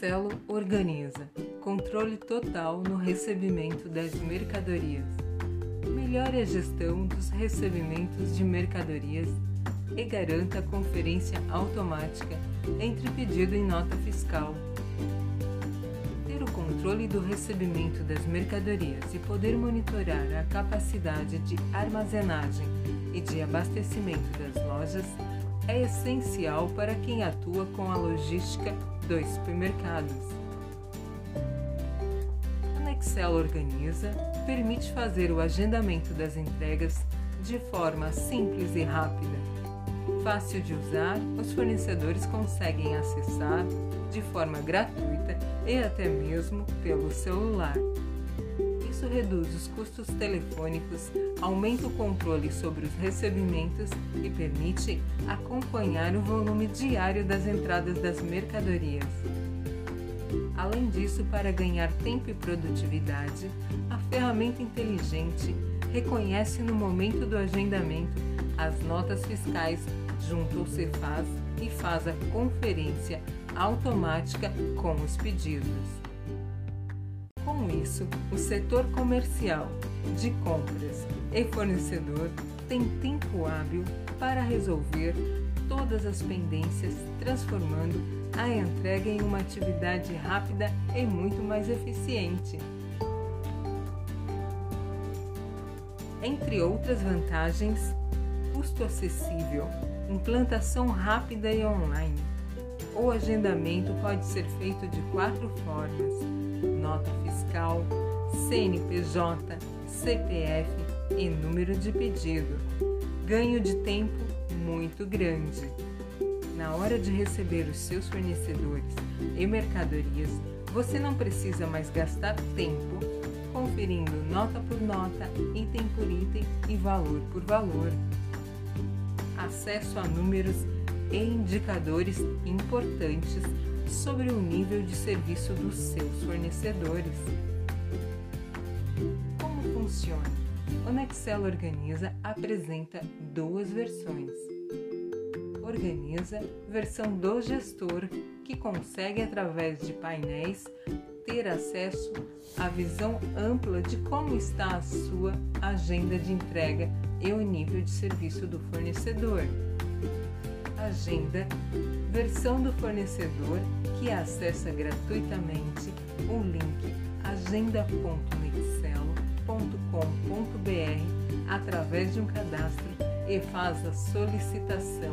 Nexelo organiza controle total no recebimento das mercadorias. Melhore a gestão dos recebimentos de mercadorias e garanta a conferência automática entre pedido e nota fiscal. Ter o controle do recebimento das mercadorias e poder monitorar a capacidade de armazenagem e de abastecimento das lojas é essencial para quem atua com a logística dos supermercados. A Nexel Organiza permite fazer o agendamento das entregas de forma simples e rápida. Fácil de usar, os fornecedores conseguem acessar de forma gratuita e até mesmo pelo celular. Isso reduz os custos telefônicos, aumenta o controle sobre os recebimentos e permite acompanhar o volume diário das entradas das mercadorias. Além disso, para ganhar tempo e produtividade, a ferramenta inteligente reconhece no momento do agendamento as notas fiscais junto ao Cefaz e faz a conferência automática com os pedidos. Com isso, o setor comercial, de compras e fornecedor tem tempo hábil para resolver todas as pendências, transformando a entrega em uma atividade rápida e muito mais eficiente. Entre outras vantagens, custo acessível, implantação rápida e online. O agendamento pode ser feito de quatro formas CNPJ, CPF e número de pedido. Ganho de tempo muito grande. Na hora de receber os seus fornecedores e mercadorias, você não precisa mais gastar tempo conferindo nota por nota, item por item e valor por valor. Acesso a números e indicadores importantes sobre o nível de serviço dos seus fornecedores. O Nexel Organiza apresenta duas versões. Organiza versão do gestor, que consegue através de painéis ter acesso à visão ampla de como está a sua agenda de entrega e o nível de serviço do fornecedor. Agenda versão do fornecedor que acessa gratuitamente o link agenda.nexelo.com.br através de um cadastro e faz a solicitação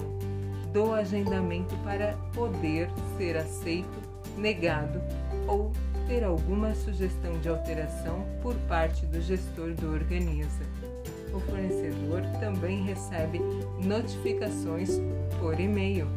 do agendamento para poder ser aceito, negado ou ter alguma sugestão de alteração por parte do gestor do Organiza. O fornecedor também recebe notificações por e-mail